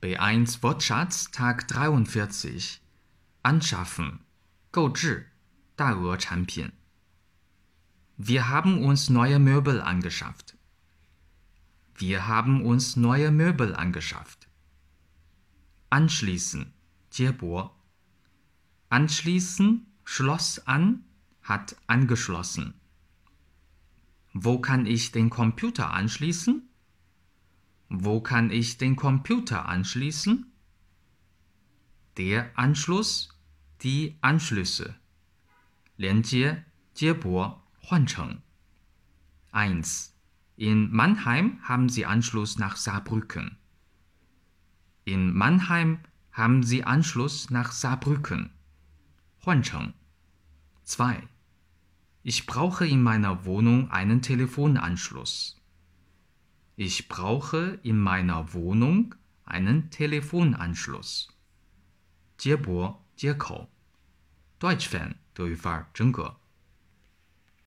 B1 Wortschatz Tag 43 Anschaffen, Gouzi, Daoe-Chanpin. Wir haben uns neue Möbel angeschafft. Wir haben uns neue Möbel angeschafft. Anschließen, Jiebo. Anschließen, schloss an, hat angeschlossen. Wo kann ich den Computer anschließen? Wo kann ich den Computer anschließen? Der Anschluss, die Anschlüsse. 连接、接驳、换乘。1. In Mannheim haben Sie Anschluss nach Saarbrücken. In Mannheim haben Sie Anschluss nach Saarbrücken. 换乘。2. Ich brauche in meiner Wohnung einen Telefonanschluss. Ich brauche in meiner Wohnung einen Telefonanschluss. 接驳接口，Deutsch Fan 德语范儿真格。